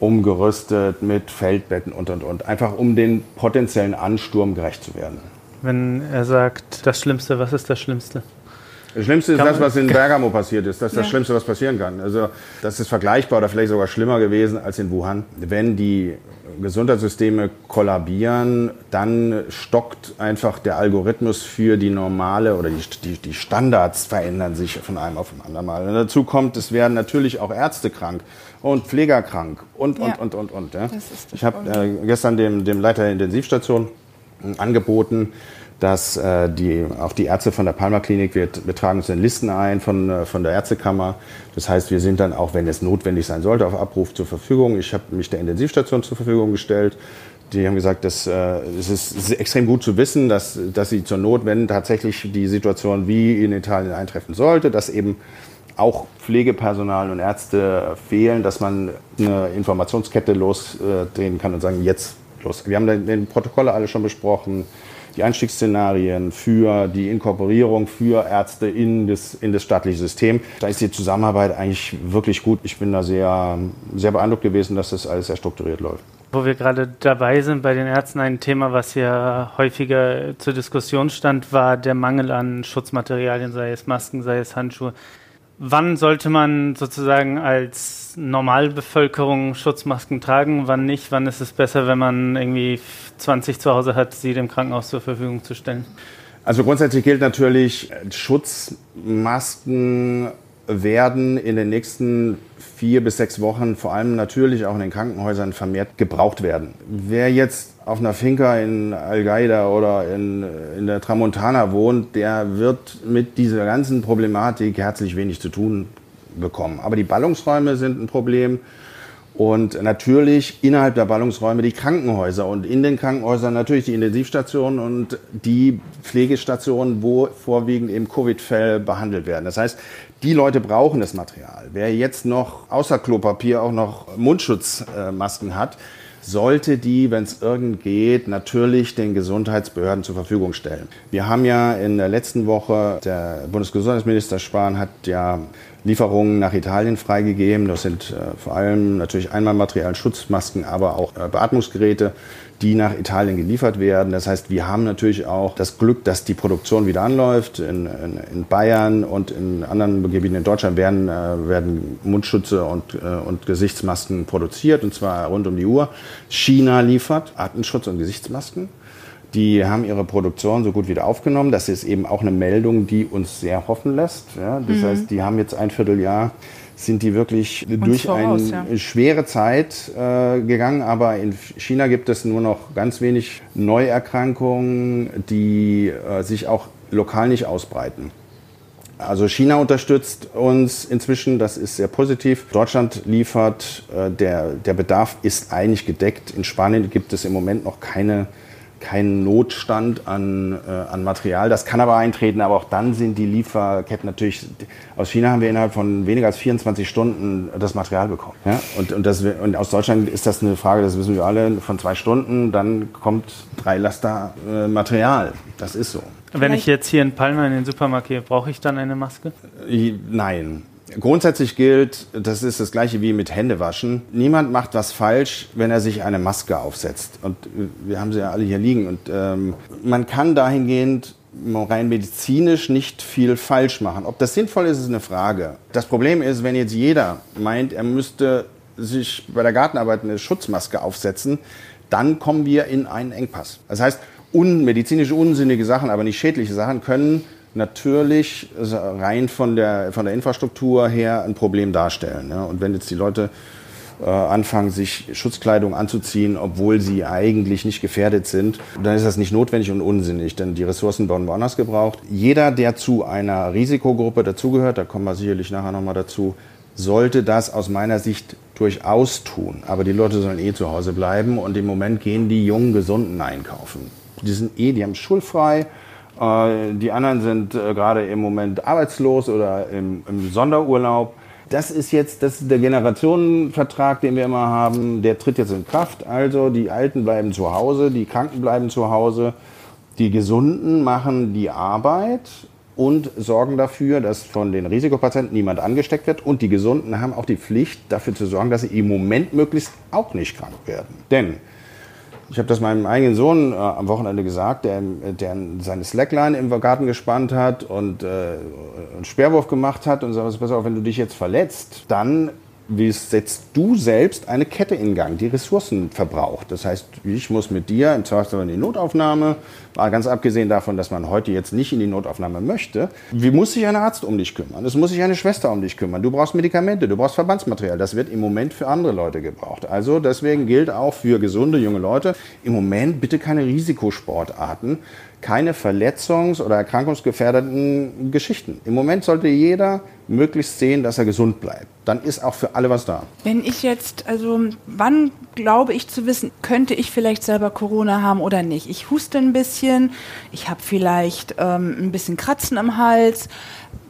umgerüstet mit Feldbetten und, und, und. Einfach um den potenziellen Ansturm gerecht zu werden. Wenn er sagt, das Schlimmste, was ist das Schlimmste? Das Schlimmste ist kann das, was in Bergamo passiert ist. Das ist das ja. Schlimmste, was passieren kann. Also das ist vergleichbar oder vielleicht sogar schlimmer gewesen als in Wuhan. Wenn die Gesundheitssysteme kollabieren, dann stockt einfach der Algorithmus für die normale oder die, die, die Standards verändern sich von einem auf den anderen Mal. Und dazu kommt, es werden natürlich auch Ärzte krank und Pfleger krank und, und, ja. und, und, und. Ja. Ich habe äh, gestern dem, dem Leiter der Intensivstation angeboten, dass äh, die, auch die Ärzte von der Palmer Klinik, wir, wir tragen uns in Listen ein von, äh, von der Ärztekammer. Das heißt, wir sind dann auch, wenn es notwendig sein sollte, auf Abruf zur Verfügung. Ich habe mich der Intensivstation zur Verfügung gestellt. Die haben gesagt, dass, äh, es, ist, extrem gut zu wissen, dass, dass sie zur Not, wenn tatsächlich die Situation wie in Italien eintreffen sollte, dass eben auch Pflegepersonal und Ärzte fehlen, dass man eine Informationskette losdrehen kann und sagen, jetzt los. Wir haben den Protokolle alle schon besprochen die Einstiegsszenarien für die Inkorporierung für Ärzte in das, in das staatliche System. Da ist die Zusammenarbeit eigentlich wirklich gut. Ich bin da sehr, sehr beeindruckt gewesen, dass das alles sehr strukturiert läuft. Wo wir gerade dabei sind bei den Ärzten, ein Thema, was ja häufiger zur Diskussion stand, war der Mangel an Schutzmaterialien, sei es Masken, sei es Handschuhe. Wann sollte man sozusagen als Normalbevölkerung Schutzmasken tragen, wann nicht? Wann ist es besser, wenn man irgendwie 20 zu Hause hat, sie dem Krankenhaus zur Verfügung zu stellen? Also grundsätzlich gilt natürlich, Schutzmasken werden in den nächsten vier bis sechs Wochen vor allem natürlich auch in den Krankenhäusern vermehrt gebraucht werden. Wer jetzt auf einer Finca in Al-Qaida oder in, in der Tramontana wohnt, der wird mit dieser ganzen Problematik herzlich wenig zu tun bekommen. Aber die Ballungsräume sind ein Problem. Und natürlich innerhalb der Ballungsräume die Krankenhäuser und in den Krankenhäusern natürlich die Intensivstationen und die Pflegestationen, wo vorwiegend eben Covid-Fälle behandelt werden. Das heißt, die Leute brauchen das Material. Wer jetzt noch außer Klopapier auch noch Mundschutzmasken hat, sollte die, wenn es irgend geht, natürlich den Gesundheitsbehörden zur Verfügung stellen. Wir haben ja in der letzten Woche, der Bundesgesundheitsminister Spahn hat ja Lieferungen nach Italien freigegeben. Das sind äh, vor allem natürlich Einmalmaterial, Schutzmasken, aber auch äh, Beatmungsgeräte, die nach Italien geliefert werden. Das heißt, wir haben natürlich auch das Glück, dass die Produktion wieder anläuft. In, in, in Bayern und in anderen Gebieten in Deutschland werden, äh, werden Mundschütze und, und Gesichtsmasken produziert, und zwar rund um die Uhr. China liefert Atemschutz und Gesichtsmasken. Die haben ihre Produktion so gut wieder aufgenommen. Das ist eben auch eine Meldung, die uns sehr hoffen lässt. Ja, das mhm. heißt, die haben jetzt ein Vierteljahr sind die wirklich uns durch voraus, eine ja. schwere Zeit äh, gegangen. Aber in China gibt es nur noch ganz wenig Neuerkrankungen, die äh, sich auch lokal nicht ausbreiten. Also China unterstützt uns inzwischen, das ist sehr positiv. Deutschland liefert, äh, der, der Bedarf ist eigentlich gedeckt. In Spanien gibt es im Moment noch keine kein Notstand an, äh, an Material. Das kann aber eintreten, aber auch dann sind die Lieferketten natürlich. Aus China haben wir innerhalb von weniger als 24 Stunden das Material bekommen. Ja? Und, und, das, und aus Deutschland ist das eine Frage, das wissen wir alle, von zwei Stunden, dann kommt drei Laster äh, Material. Das ist so. Wenn ich jetzt hier in Palma in den Supermarkt gehe, brauche ich dann eine Maske? Nein. Grundsätzlich gilt, das ist das gleiche wie mit Händewaschen. Niemand macht was falsch, wenn er sich eine Maske aufsetzt. Und wir haben sie ja alle hier liegen. Und ähm, man kann dahingehend rein medizinisch nicht viel falsch machen. Ob das sinnvoll ist, ist eine Frage. Das Problem ist, wenn jetzt jeder meint, er müsste sich bei der Gartenarbeit eine Schutzmaske aufsetzen, dann kommen wir in einen Engpass. Das heißt, unmedizinisch unsinnige Sachen, aber nicht schädliche Sachen können natürlich rein von der, von der Infrastruktur her ein Problem darstellen. Ja? Und wenn jetzt die Leute äh, anfangen, sich Schutzkleidung anzuziehen, obwohl sie eigentlich nicht gefährdet sind, dann ist das nicht notwendig und unsinnig, denn die Ressourcen werden woanders gebraucht. Jeder, der zu einer Risikogruppe dazugehört, da kommen wir sicherlich nachher nochmal dazu, sollte das aus meiner Sicht durchaus tun. Aber die Leute sollen eh zu Hause bleiben und im Moment gehen die jungen Gesunden einkaufen. Die sind eh, die haben schulfrei die anderen sind äh, gerade im Moment arbeitslos oder im, im Sonderurlaub. Das ist jetzt das ist der Generationenvertrag, den wir immer haben. Der tritt jetzt in Kraft. Also die Alten bleiben zu Hause, die Kranken bleiben zu Hause, die Gesunden machen die Arbeit und sorgen dafür, dass von den Risikopatienten niemand angesteckt wird. Und die Gesunden haben auch die Pflicht, dafür zu sorgen, dass sie im Moment möglichst auch nicht krank werden. Denn ich habe das meinem eigenen Sohn äh, am Wochenende gesagt, der, der seine Slackline im Garten gespannt hat und äh, einen Speerwurf gemacht hat und sagt, pass auf, wenn du dich jetzt verletzt, dann wie setzt du selbst eine Kette in Gang, die Ressourcen verbraucht. Das heißt, ich muss mit dir im Zweifelsfall in die Notaufnahme, ganz abgesehen davon, dass man heute jetzt nicht in die Notaufnahme möchte. Wie muss sich ein Arzt um dich kümmern? Es muss sich eine Schwester um dich kümmern. Du brauchst Medikamente, du brauchst Verbandsmaterial. Das wird im Moment für andere Leute gebraucht. Also deswegen gilt auch für gesunde junge Leute, im Moment bitte keine Risikosportarten keine verletzungs- oder erkrankungsgefährdeten Geschichten. Im Moment sollte jeder möglichst sehen, dass er gesund bleibt. Dann ist auch für alle was da. Wenn ich jetzt, also wann glaube ich zu wissen, könnte ich vielleicht selber Corona haben oder nicht? Ich huste ein bisschen, ich habe vielleicht ähm, ein bisschen Kratzen im Hals.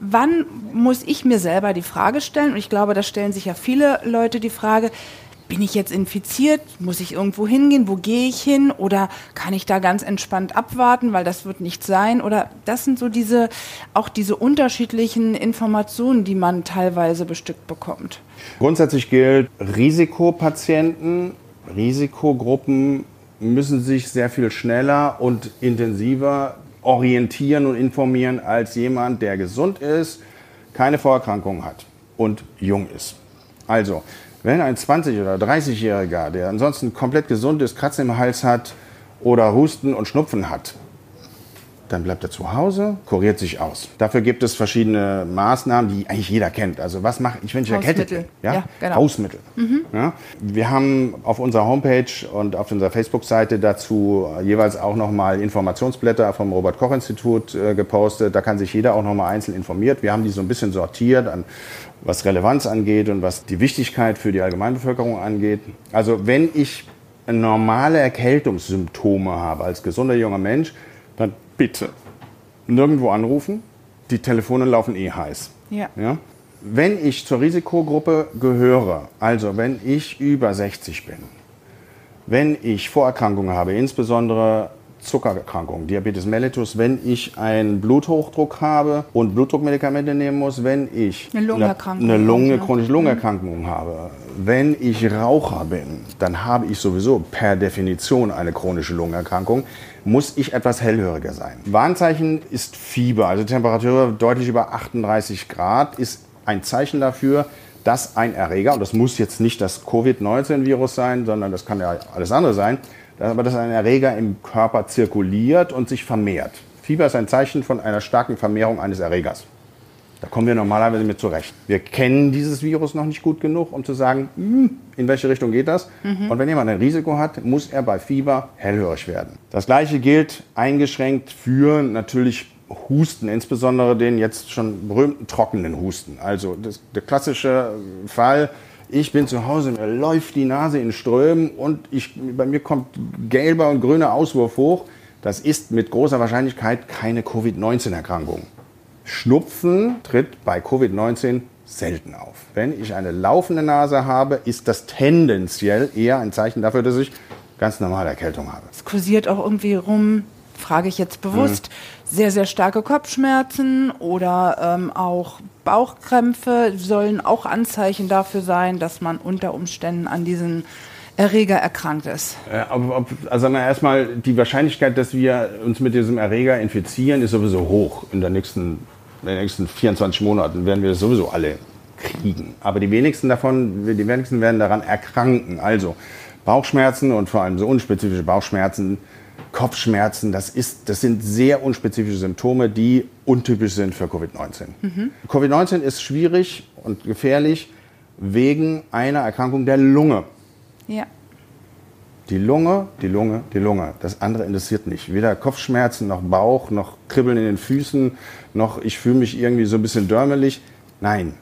Wann muss ich mir selber die Frage stellen? Und ich glaube, da stellen sich ja viele Leute die Frage, bin ich jetzt infiziert? Muss ich irgendwo hingehen? Wo gehe ich hin? Oder kann ich da ganz entspannt abwarten, weil das wird nicht sein? Oder das sind so diese, auch diese unterschiedlichen Informationen, die man teilweise bestückt bekommt. Grundsätzlich gilt, Risikopatienten, Risikogruppen müssen sich sehr viel schneller und intensiver orientieren und informieren als jemand, der gesund ist, keine Vorerkrankungen hat und jung ist. Also, wenn ein 20- oder 30-Jähriger, der ansonsten komplett gesund ist, Kratzen im Hals hat oder Husten und Schnupfen hat, dann bleibt er zu Hause, kuriert sich aus. Dafür gibt es verschiedene Maßnahmen, die eigentlich jeder kennt. Also was mache ich, wenn ich erkältet bin? Ja? ja genau. Hausmittel. Mhm. Ja? Wir haben auf unserer Homepage und auf unserer Facebook-Seite dazu jeweils auch nochmal Informationsblätter vom Robert-Koch-Institut äh, gepostet. Da kann sich jeder auch nochmal einzeln informiert. Wir haben die so ein bisschen sortiert an was Relevanz angeht und was die Wichtigkeit für die Allgemeinbevölkerung angeht. Also wenn ich normale Erkältungssymptome habe als gesunder junger Mensch, bitte nirgendwo anrufen. Die Telefone laufen eh heiß. Ja. ja? Wenn ich zur Risikogruppe gehöre, also wenn ich über 60 bin, Wenn ich Vorerkrankungen habe, insbesondere Zuckererkrankung, Diabetes mellitus, wenn ich einen Bluthochdruck habe und Blutdruckmedikamente nehmen muss, wenn ich eine Lungenerkrankung, eine Lunge, chronische Lungenerkrankung habe, wenn ich Raucher bin, dann habe ich sowieso per Definition eine chronische Lungenerkrankung, muss ich etwas hellhöriger sein. Warnzeichen ist Fieber, also Temperatur deutlich über 38 Grad ist ein Zeichen dafür, dass ein Erreger, und das muss jetzt nicht das Covid-19-Virus sein, sondern das kann ja alles andere sein, aber dass ein Erreger im Körper zirkuliert und sich vermehrt. Fieber ist ein Zeichen von einer starken Vermehrung eines Erregers. Da kommen wir normalerweise mit zurecht. Wir kennen dieses Virus noch nicht gut genug, um zu sagen, hm, in welche Richtung geht das. Mhm. Und wenn jemand ein Risiko hat, muss er bei Fieber hellhörig werden. Das gleiche gilt eingeschränkt für natürlich Husten, insbesondere den jetzt schon berühmten trockenen Husten. Also das, der klassische Fall, ich bin zu Hause, mir läuft die Nase in Strömen und ich, bei mir kommt gelber und grüner Auswurf hoch. Das ist mit großer Wahrscheinlichkeit keine Covid-19-Erkrankung. Schnupfen tritt bei Covid-19 selten auf. Wenn ich eine laufende Nase habe, ist das tendenziell eher ein Zeichen dafür, dass ich ganz normale Erkältung habe. Es kursiert auch irgendwie rum, frage ich jetzt bewusst, mhm. sehr, sehr starke Kopfschmerzen oder ähm, auch Bauchkrämpfe sollen auch Anzeichen dafür sein, dass man unter Umständen an diesen Erreger erkrankt ist. Äh, also erstmal die Wahrscheinlichkeit, dass wir uns mit diesem Erreger infizieren, ist sowieso hoch. In, der nächsten, in den nächsten 24 Monaten werden wir das sowieso alle kriegen. Aber die wenigsten davon, die wenigsten werden daran erkranken. Also Bauchschmerzen und vor allem so unspezifische Bauchschmerzen Kopfschmerzen, das, ist, das sind sehr unspezifische Symptome, die untypisch sind für Covid-19. Mhm. Covid-19 ist schwierig und gefährlich wegen einer Erkrankung der Lunge. Ja. Die Lunge, die Lunge, die Lunge. Das andere interessiert nicht. Weder Kopfschmerzen, noch Bauch, noch Kribbeln in den Füßen, noch ich fühle mich irgendwie so ein bisschen dörmelig. Nein,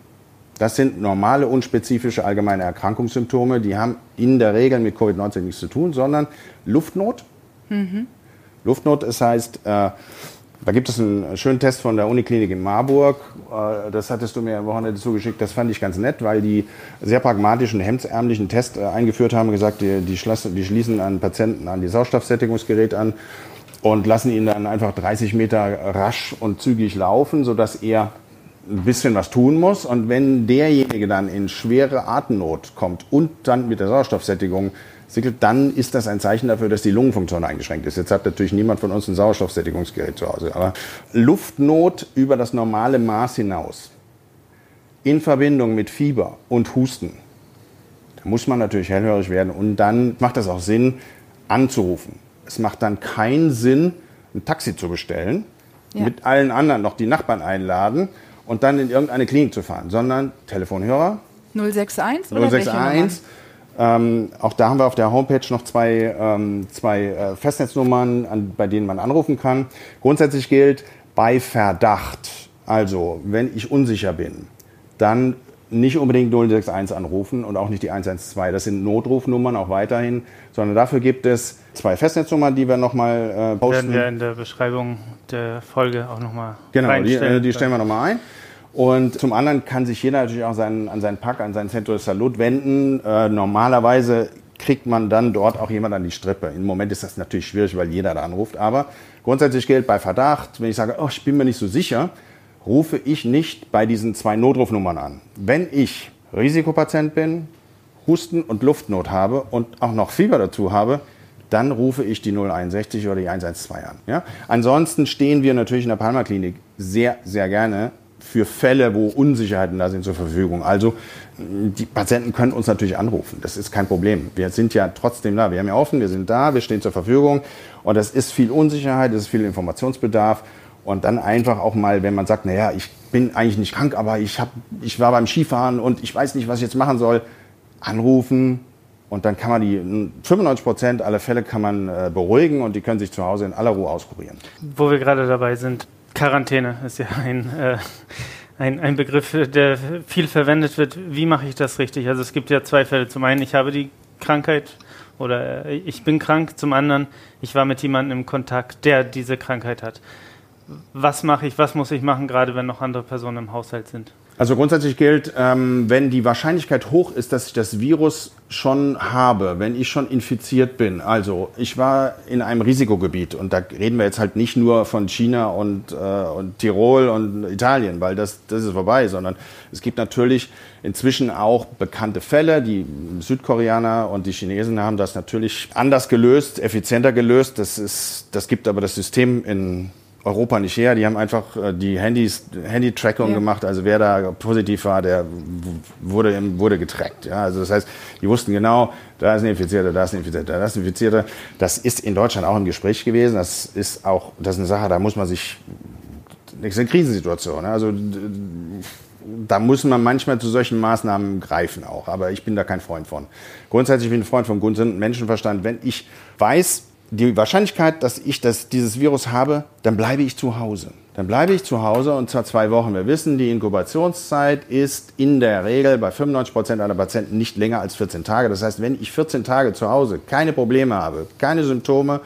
das sind normale, unspezifische allgemeine Erkrankungssymptome. Die haben in der Regel mit Covid-19 nichts zu tun, sondern Luftnot, Mhm. Luftnot, das heißt, äh, da gibt es einen schönen Test von der Uniklinik in Marburg. Äh, das hattest du mir am Wochenende zugeschickt. Das fand ich ganz nett, weil die sehr pragmatischen, hemdsärmlichen Test äh, eingeführt haben, gesagt, die, die, die schließen einen Patienten an die Sauerstoffsättigungsgerät an und lassen ihn dann einfach 30 Meter rasch und zügig laufen, sodass er ein bisschen was tun muss. Und wenn derjenige dann in schwere Atemnot kommt und dann mit der Sauerstoffsättigung sickelt, dann ist das ein Zeichen dafür, dass die Lungenfunktion eingeschränkt ist. Jetzt hat natürlich niemand von uns ein Sauerstoffsättigungsgerät zu Hause. Aber Luftnot über das normale Maß hinaus in Verbindung mit Fieber und Husten, da muss man natürlich hellhörig werden. Und dann macht das auch Sinn, anzurufen. Es macht dann keinen Sinn, ein Taxi zu bestellen, ja. mit allen anderen noch die Nachbarn einladen und dann in irgendeine Klinik zu fahren, sondern Telefonhörer 061 061 ähm, auch da haben wir auf der Homepage noch zwei, ähm, zwei äh, Festnetznummern, an, bei denen man anrufen kann. Grundsätzlich gilt, bei Verdacht, also wenn ich unsicher bin, dann nicht unbedingt 061 anrufen und auch nicht die 112. Das sind Notrufnummern auch weiterhin, sondern dafür gibt es zwei Festnetznummern, die wir nochmal äh, posten. Werden wir in der Beschreibung der Folge auch nochmal Genau, die, äh, die stellen wir nochmal ein. Und zum anderen kann sich jeder natürlich auch seinen, an seinen Pack, an seinen Centro de Salud wenden. Äh, normalerweise kriegt man dann dort auch jemand an die Strippe. Im Moment ist das natürlich schwierig, weil jeder da anruft. Aber grundsätzlich gilt bei Verdacht, wenn ich sage, oh, ich bin mir nicht so sicher, rufe ich nicht bei diesen zwei Notrufnummern an. Wenn ich Risikopatient bin, Husten und Luftnot habe und auch noch Fieber dazu habe, dann rufe ich die 061 oder die 112 an. Ja? Ansonsten stehen wir natürlich in der Palmer Klinik sehr, sehr gerne für Fälle, wo Unsicherheiten da sind, zur Verfügung. Also die Patienten können uns natürlich anrufen. Das ist kein Problem. Wir sind ja trotzdem da. Wir haben ja offen, wir sind da, wir stehen zur Verfügung. Und das ist viel Unsicherheit, das ist viel Informationsbedarf. Und dann einfach auch mal, wenn man sagt, naja, ich bin eigentlich nicht krank, aber ich, hab, ich war beim Skifahren und ich weiß nicht, was ich jetzt machen soll, anrufen. Und dann kann man die 95 Prozent aller Fälle kann man äh, beruhigen und die können sich zu Hause in aller Ruhe auskurieren. Wo wir gerade dabei sind, Quarantäne ist ja ein, äh, ein, ein Begriff, der viel verwendet wird. Wie mache ich das richtig? Also es gibt ja zwei Fälle. Zum einen, ich habe die Krankheit oder äh, ich bin krank. Zum anderen, ich war mit jemandem im Kontakt, der diese Krankheit hat. Was mache ich, was muss ich machen, gerade wenn noch andere Personen im Haushalt sind? Also grundsätzlich gilt, ähm, wenn die Wahrscheinlichkeit hoch ist, dass ich das Virus schon habe, wenn ich schon infiziert bin. Also ich war in einem Risikogebiet und da reden wir jetzt halt nicht nur von China und, äh, und Tirol und Italien, weil das, das ist vorbei, sondern es gibt natürlich inzwischen auch bekannte Fälle. Die Südkoreaner und die Chinesen haben das natürlich anders gelöst, effizienter gelöst. Das, ist, das gibt aber das System in Europa nicht her. Die haben einfach äh, die Handys, Handy-Trackung ja. gemacht. Also wer da positiv war, der wurde, wurde getrackt. Ja, also das heißt, die wussten genau, da ist ein Infizierter, da ist ein Infizierter, da ist ein Infizierter. Das ist in Deutschland auch im Gespräch gewesen. Das ist auch, das ist eine Sache, da muss man sich, das ist eine Krisensituation. Also da muss man manchmal zu solchen Maßnahmen greifen auch. Aber ich bin da kein Freund von. Grundsätzlich bin ich ein Freund von gesunden Menschenverstand. Wenn ich weiß, die Wahrscheinlichkeit, dass ich das, dieses Virus habe, dann bleibe ich zu Hause. Dann bleibe ich zu Hause und zwar zwei Wochen. Wir wissen, die Inkubationszeit ist in der Regel bei 95 Prozent aller Patienten nicht länger als 14 Tage. Das heißt, wenn ich 14 Tage zu Hause keine Probleme habe, keine Symptome,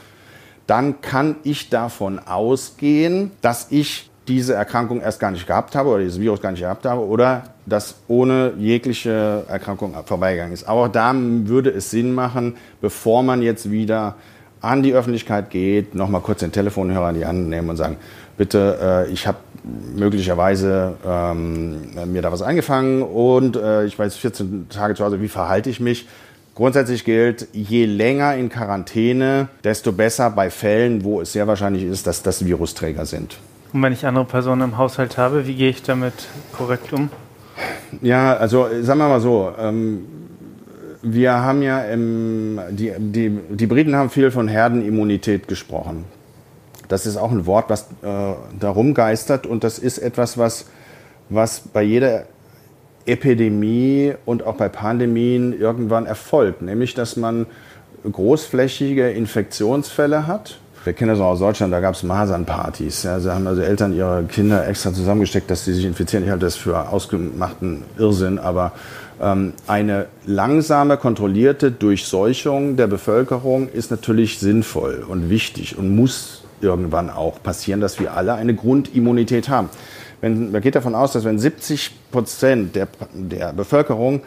dann kann ich davon ausgehen, dass ich diese Erkrankung erst gar nicht gehabt habe oder dieses Virus gar nicht gehabt habe oder das ohne jegliche Erkrankung vorbeigegangen ist. Aber auch da würde es Sinn machen, bevor man jetzt wieder an die Öffentlichkeit geht, nochmal kurz den Telefonhörer in die Hand nehmen und sagen, bitte, äh, ich habe möglicherweise ähm, mir da was eingefangen und äh, ich weiß 14 Tage zu Hause, wie verhalte ich mich? Grundsätzlich gilt, je länger in Quarantäne, desto besser bei Fällen, wo es sehr wahrscheinlich ist, dass das Virusträger sind. Und wenn ich andere Personen im Haushalt habe, wie gehe ich damit korrekt um? Ja, also sagen wir mal so, ähm, wir haben ja im, die, die, die Briten haben viel von Herdenimmunität gesprochen. Das ist auch ein Wort, was äh, darum geistert und das ist etwas, was, was bei jeder Epidemie und auch bei Pandemien irgendwann erfolgt, nämlich dass man großflächige Infektionsfälle hat. Wir kennen das auch aus Deutschland, da gab es Masernpartys. Ja, da haben also Eltern ihre Kinder extra zusammengesteckt, dass sie sich infizieren. Ich halte das für ausgemachten Irrsinn, aber eine langsame, kontrollierte Durchseuchung der Bevölkerung ist natürlich sinnvoll und wichtig und muss irgendwann auch passieren, dass wir alle eine Grundimmunität haben. Wenn, man geht davon aus, dass wenn 70 Prozent der, der Bevölkerung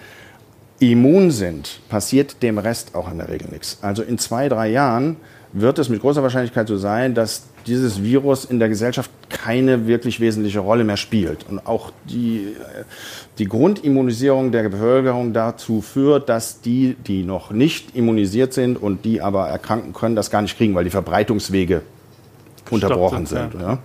immun sind, passiert dem Rest auch in der Regel nichts. Also in zwei, drei Jahren wird es mit großer Wahrscheinlichkeit so sein, dass dieses Virus in der Gesellschaft keine wirklich wesentliche Rolle mehr spielt. Und auch die, die Grundimmunisierung der Bevölkerung dazu führt, dass die, die noch nicht immunisiert sind und die aber erkranken können, das gar nicht kriegen, weil die Verbreitungswege unterbrochen sind. Ja. Ja.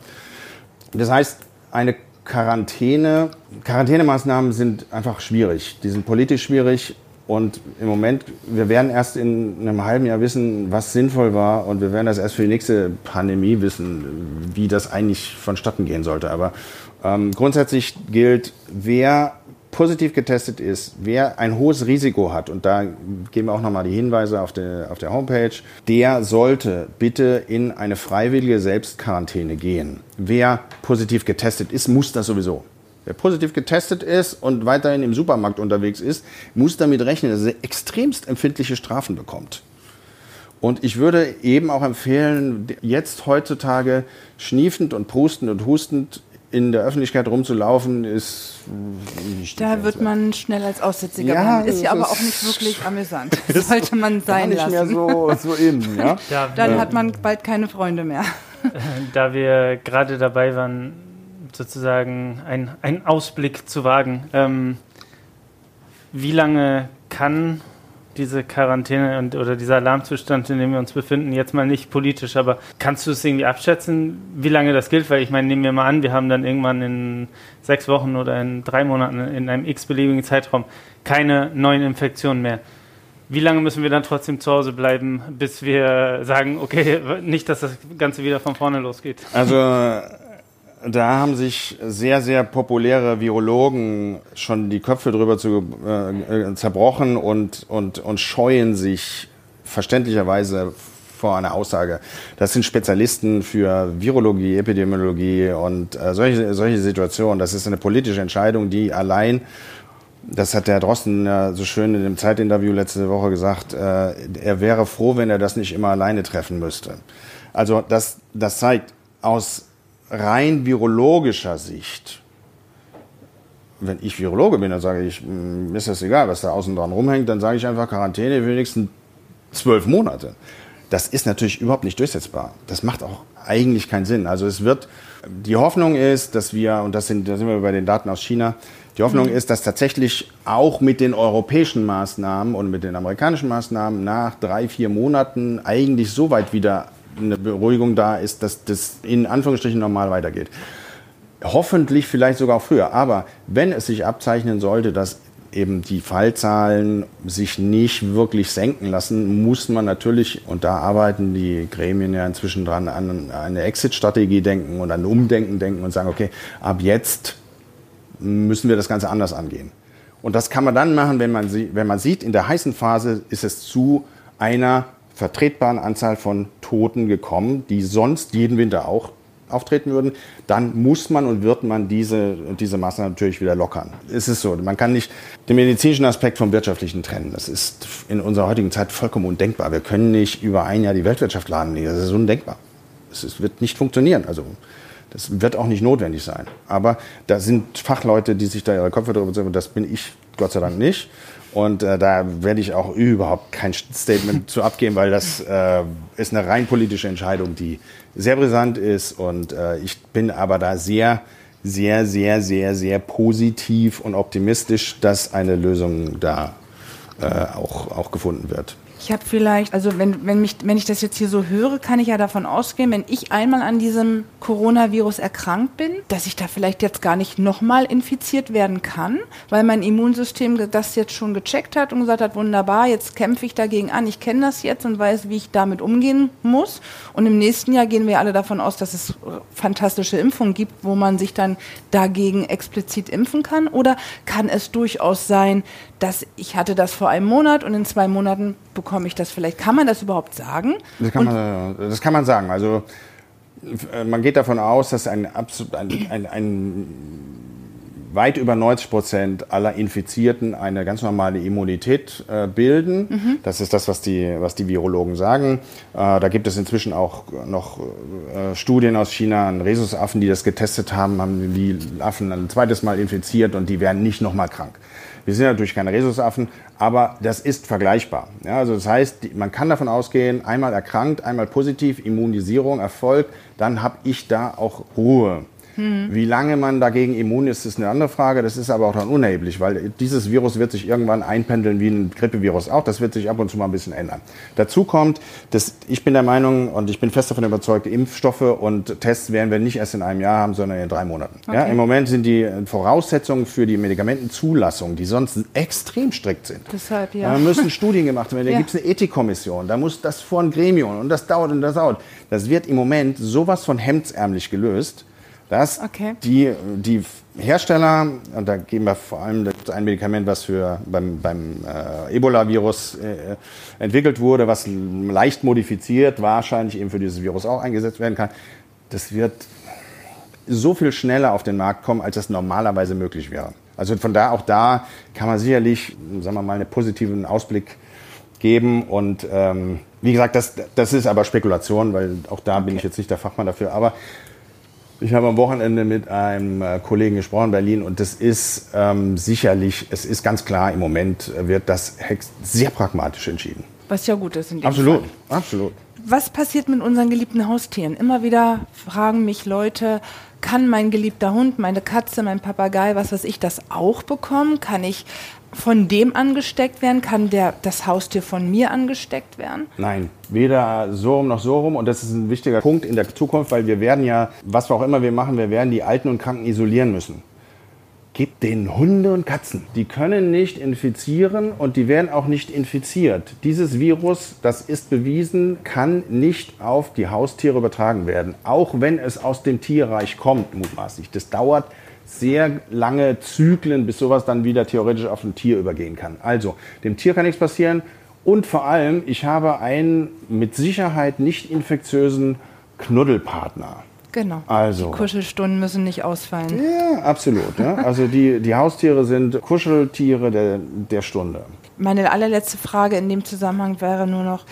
Das heißt, eine Quarantäne, Quarantänemaßnahmen sind einfach schwierig. Die sind politisch schwierig und im Moment, wir werden erst in einem halben Jahr wissen, was sinnvoll war. Und wir werden das erst für die nächste Pandemie wissen, wie das eigentlich vonstatten gehen sollte. Aber ähm, grundsätzlich gilt, wer positiv getestet ist, wer ein hohes Risiko hat, und da geben wir auch nochmal die Hinweise auf der, auf der Homepage, der sollte bitte in eine freiwillige Selbstquarantäne gehen. Wer positiv getestet ist, muss das sowieso. Wer positiv getestet ist und weiterhin im Supermarkt unterwegs ist, muss damit rechnen, dass er extremst empfindliche Strafen bekommt. Und ich würde eben auch empfehlen, jetzt heutzutage schniefend und prustend und hustend in der Öffentlichkeit rumzulaufen, ist nicht Da wird man schnell als Aussätziger ja, behandelt. Ist ja aber auch nicht wirklich amüsant. Das sollte man sein nicht lassen. Mehr so, so eben, ja? Dann hat man bald keine Freunde mehr. Da wir gerade dabei waren, sozusagen einen Ausblick zu wagen. Ähm, wie lange kann diese Quarantäne und, oder dieser Alarmzustand, in dem wir uns befinden, jetzt mal nicht politisch, aber kannst du es irgendwie abschätzen, wie lange das gilt? Weil ich meine, nehmen wir mal an, wir haben dann irgendwann in sechs Wochen oder in drei Monaten in einem x-beliebigen Zeitraum keine neuen Infektionen mehr. Wie lange müssen wir dann trotzdem zu Hause bleiben, bis wir sagen, okay, nicht, dass das Ganze wieder von vorne losgeht? Also da haben sich sehr, sehr populäre Virologen schon die Köpfe drüber zu, äh, zerbrochen und, und, und scheuen sich verständlicherweise vor einer Aussage. Das sind Spezialisten für Virologie, Epidemiologie und äh, solche, solche Situationen. Das ist eine politische Entscheidung, die allein, das hat der Herr Drosten äh, so schön in dem Zeitinterview letzte Woche gesagt, äh, er wäre froh, wenn er das nicht immer alleine treffen müsste. Also das, das zeigt aus rein virologischer Sicht wenn ich Virologe bin, dann sage ich, mir ist das egal, was da außen dran rumhängt, dann sage ich einfach Quarantäne nächsten zwölf Monate. Das ist natürlich überhaupt nicht durchsetzbar. Das macht auch eigentlich keinen Sinn. Also es wird, die Hoffnung ist, dass wir, und das sind, da sind wir bei den Daten aus China, die Hoffnung mhm. ist, dass tatsächlich auch mit den europäischen Maßnahmen und mit den amerikanischen Maßnahmen nach drei, vier Monaten eigentlich so weit wieder eine Beruhigung da ist, dass das in Anführungsstrichen normal weitergeht. Hoffentlich vielleicht sogar auch früher. Aber wenn es sich abzeichnen sollte, dass eben die Fallzahlen sich nicht wirklich senken lassen, muss man natürlich, und da arbeiten die Gremien ja inzwischen dran, an eine Exit-Strategie denken und an Umdenken denken und sagen, okay, ab jetzt müssen wir das Ganze anders angehen. Und das kann man dann machen, wenn man, wenn man sieht, in der heißen Phase ist es zu einer vertretbaren Anzahl von Toten gekommen, die sonst jeden Winter auch auftreten würden, dann muss man und wird man diese, diese Maßnahmen natürlich wieder lockern. Es ist so, man kann nicht den medizinischen Aspekt vom wirtschaftlichen trennen. Das ist in unserer heutigen Zeit vollkommen undenkbar. Wir können nicht über ein Jahr die Weltwirtschaft lahmlegen. Das ist undenkbar. Es wird nicht funktionieren. Also das wird auch nicht notwendig sein. Aber da sind Fachleute, die sich da ihre Köpfe drüber sind. Das bin ich Gott sei Dank nicht. Und äh, da werde ich auch überhaupt kein Statement zu abgeben, weil das äh, ist eine rein politische Entscheidung, die sehr brisant ist. Und äh, ich bin aber da sehr, sehr, sehr, sehr, sehr positiv und optimistisch, dass eine Lösung da äh, auch, auch gefunden wird. Ich habe vielleicht, also wenn, wenn, mich, wenn ich das jetzt hier so höre, kann ich ja davon ausgehen, wenn ich einmal an diesem Coronavirus erkrankt bin, dass ich da vielleicht jetzt gar nicht nochmal infiziert werden kann, weil mein Immunsystem das jetzt schon gecheckt hat und gesagt hat, wunderbar, jetzt kämpfe ich dagegen an, ich kenne das jetzt und weiß, wie ich damit umgehen muss. Und im nächsten Jahr gehen wir alle davon aus, dass es fantastische Impfungen gibt, wo man sich dann dagegen explizit impfen kann. Oder kann es durchaus sein, dass ich hatte das vor einem Monat und in zwei Monaten bekomme ich das vielleicht. Kann man das überhaupt sagen? Das kann, man, das kann man sagen. Also äh, man geht davon aus, dass ein, ein, ein, ein weit über 90 Prozent aller Infizierten eine ganz normale Immunität äh, bilden. Mhm. Das ist das, was die, was die Virologen sagen. Äh, da gibt es inzwischen auch noch äh, Studien aus China an Rhesusaffen, die das getestet haben, haben die Affen ein zweites Mal infiziert und die werden nicht nochmal krank. Wir sind natürlich keine Rhesusaffen, aber das ist vergleichbar. Ja, also das heißt, man kann davon ausgehen, einmal erkrankt, einmal positiv, Immunisierung erfolgt, dann habe ich da auch Ruhe. Hm. Wie lange man dagegen immun ist, ist eine andere Frage. Das ist aber auch dann unerheblich, weil dieses Virus wird sich irgendwann einpendeln wie ein Grippevirus auch. Das wird sich ab und zu mal ein bisschen ändern. Dazu kommt, dass ich bin der Meinung und ich bin fest davon überzeugt, Impfstoffe und Tests werden wir nicht erst in einem Jahr haben, sondern in drei Monaten. Okay. Ja, Im Moment sind die Voraussetzungen für die Medikamentenzulassung, die sonst extrem strikt sind. Deshalb, ja. Da müssen Studien gemacht werden. Da ja. gibt es eine Ethikkommission. Da muss das vor ein Gremium und das dauert und das dauert. Das wird im Moment sowas von hemdsärmlich gelöst dass okay. die, die Hersteller, und da geben wir vor allem ein Medikament, was für beim, beim äh, Ebola-Virus äh, entwickelt wurde, was leicht modifiziert wahrscheinlich eben für dieses Virus auch eingesetzt werden kann, das wird so viel schneller auf den Markt kommen, als das normalerweise möglich wäre. Also von da auch da kann man sicherlich, sagen wir mal, einen positiven Ausblick geben. Und ähm, wie gesagt, das, das ist aber Spekulation, weil auch da okay. bin ich jetzt nicht der Fachmann dafür. Aber ich habe am Wochenende mit einem äh, Kollegen gesprochen in Berlin und das ist ähm, sicherlich, es ist ganz klar, im Moment wird das sehr pragmatisch entschieden. Was ja gut ist in dem Absolut, Fall. absolut. Was passiert mit unseren geliebten Haustieren? Immer wieder fragen mich Leute, kann mein geliebter Hund, meine Katze, mein Papagei, was weiß ich, das auch bekommen? Kann ich von dem angesteckt werden? Kann der, das Haustier von mir angesteckt werden? Nein, weder so rum noch so rum. Und das ist ein wichtiger Punkt in der Zukunft, weil wir werden ja, was auch immer wir machen, wir werden die Alten und Kranken isolieren müssen. Gib den Hunde und Katzen. Die können nicht infizieren und die werden auch nicht infiziert. Dieses Virus, das ist bewiesen, kann nicht auf die Haustiere übertragen werden. Auch wenn es aus dem Tierreich kommt, mutmaßlich. Das dauert sehr lange Zyklen, bis sowas dann wieder theoretisch auf ein Tier übergehen kann. Also, dem Tier kann nichts passieren. Und vor allem, ich habe einen mit Sicherheit nicht infektiösen Knuddelpartner. Genau. Also. Die Kuschelstunden müssen nicht ausfallen. Ja, absolut. Ja. Also die, die Haustiere sind Kuscheltiere der, der Stunde. Meine allerletzte Frage in dem Zusammenhang wäre nur noch,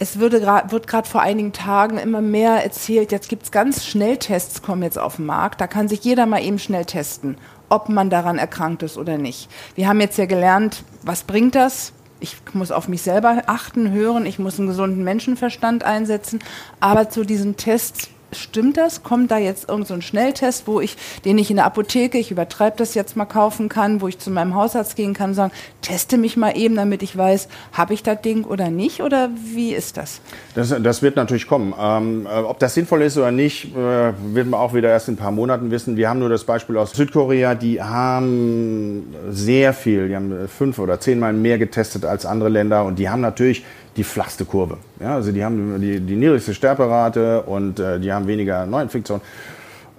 es würde grad, wird gerade vor einigen Tagen immer mehr erzählt, jetzt gibt es ganz Schnelltests, kommen jetzt auf den Markt. Da kann sich jeder mal eben schnell testen, ob man daran erkrankt ist oder nicht. Wir haben jetzt ja gelernt, was bringt das? Ich muss auf mich selber achten, hören, ich muss einen gesunden Menschenverstand einsetzen. Aber zu diesen Tests stimmt das? Kommt da jetzt irgendein so Schnelltest, wo ich, den ich in der Apotheke, ich übertreibe das jetzt mal kaufen kann, wo ich zu meinem Hausarzt gehen kann und sagen, teste mich mal eben, damit ich weiß, habe ich das Ding oder nicht? Oder wie ist das? Das, das wird natürlich kommen. Ähm, äh, ob das sinnvoll ist oder nicht, äh, wird man auch wieder erst in ein paar Monaten wissen. Wir haben nur das Beispiel aus Südkorea, die haben sehr viel, die haben fünf oder zehnmal mehr getestet als andere Länder und die haben natürlich die flachste Kurve. Ja, also die haben die, die niedrigste Sterberate und äh, die haben weniger Neuinfektionen.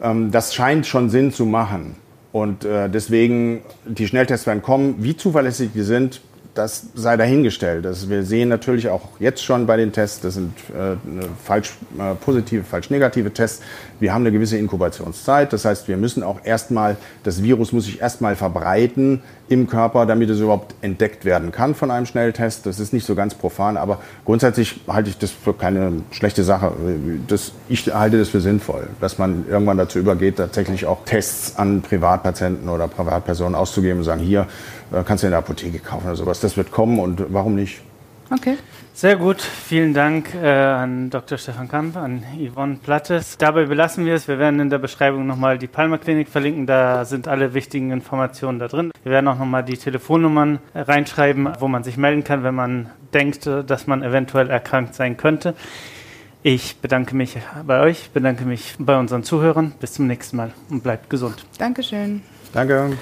Ähm, das scheint schon Sinn zu machen. Und äh, deswegen, die Schnelltests werden kommen. Wie zuverlässig die sind, das sei dahingestellt. Das, wir sehen natürlich auch jetzt schon bei den Tests, das sind äh, falsch äh, positive, falsch negative Tests. Wir haben eine gewisse Inkubationszeit. Das heißt, wir müssen auch erstmal, das Virus muss sich erstmal verbreiten im Körper, damit es überhaupt entdeckt werden kann von einem Schnelltest. Das ist nicht so ganz profan, aber grundsätzlich halte ich das für keine schlechte Sache. Das, ich halte das für sinnvoll, dass man irgendwann dazu übergeht, tatsächlich auch Tests an Privatpatienten oder Privatpersonen auszugeben und sagen, hier, kannst du in der Apotheke kaufen oder sowas. Das wird kommen und warum nicht? Okay. Sehr gut. Vielen Dank äh, an Dr. Stefan Kamp, an Yvonne Plattes. Dabei belassen wir es. Wir werden in der Beschreibung nochmal die Palmer Klinik verlinken. Da sind alle wichtigen Informationen da drin. Wir werden auch nochmal die Telefonnummern reinschreiben, wo man sich melden kann, wenn man denkt, dass man eventuell erkrankt sein könnte. Ich bedanke mich bei euch, bedanke mich bei unseren Zuhörern. Bis zum nächsten Mal und bleibt gesund. Dankeschön. Danke.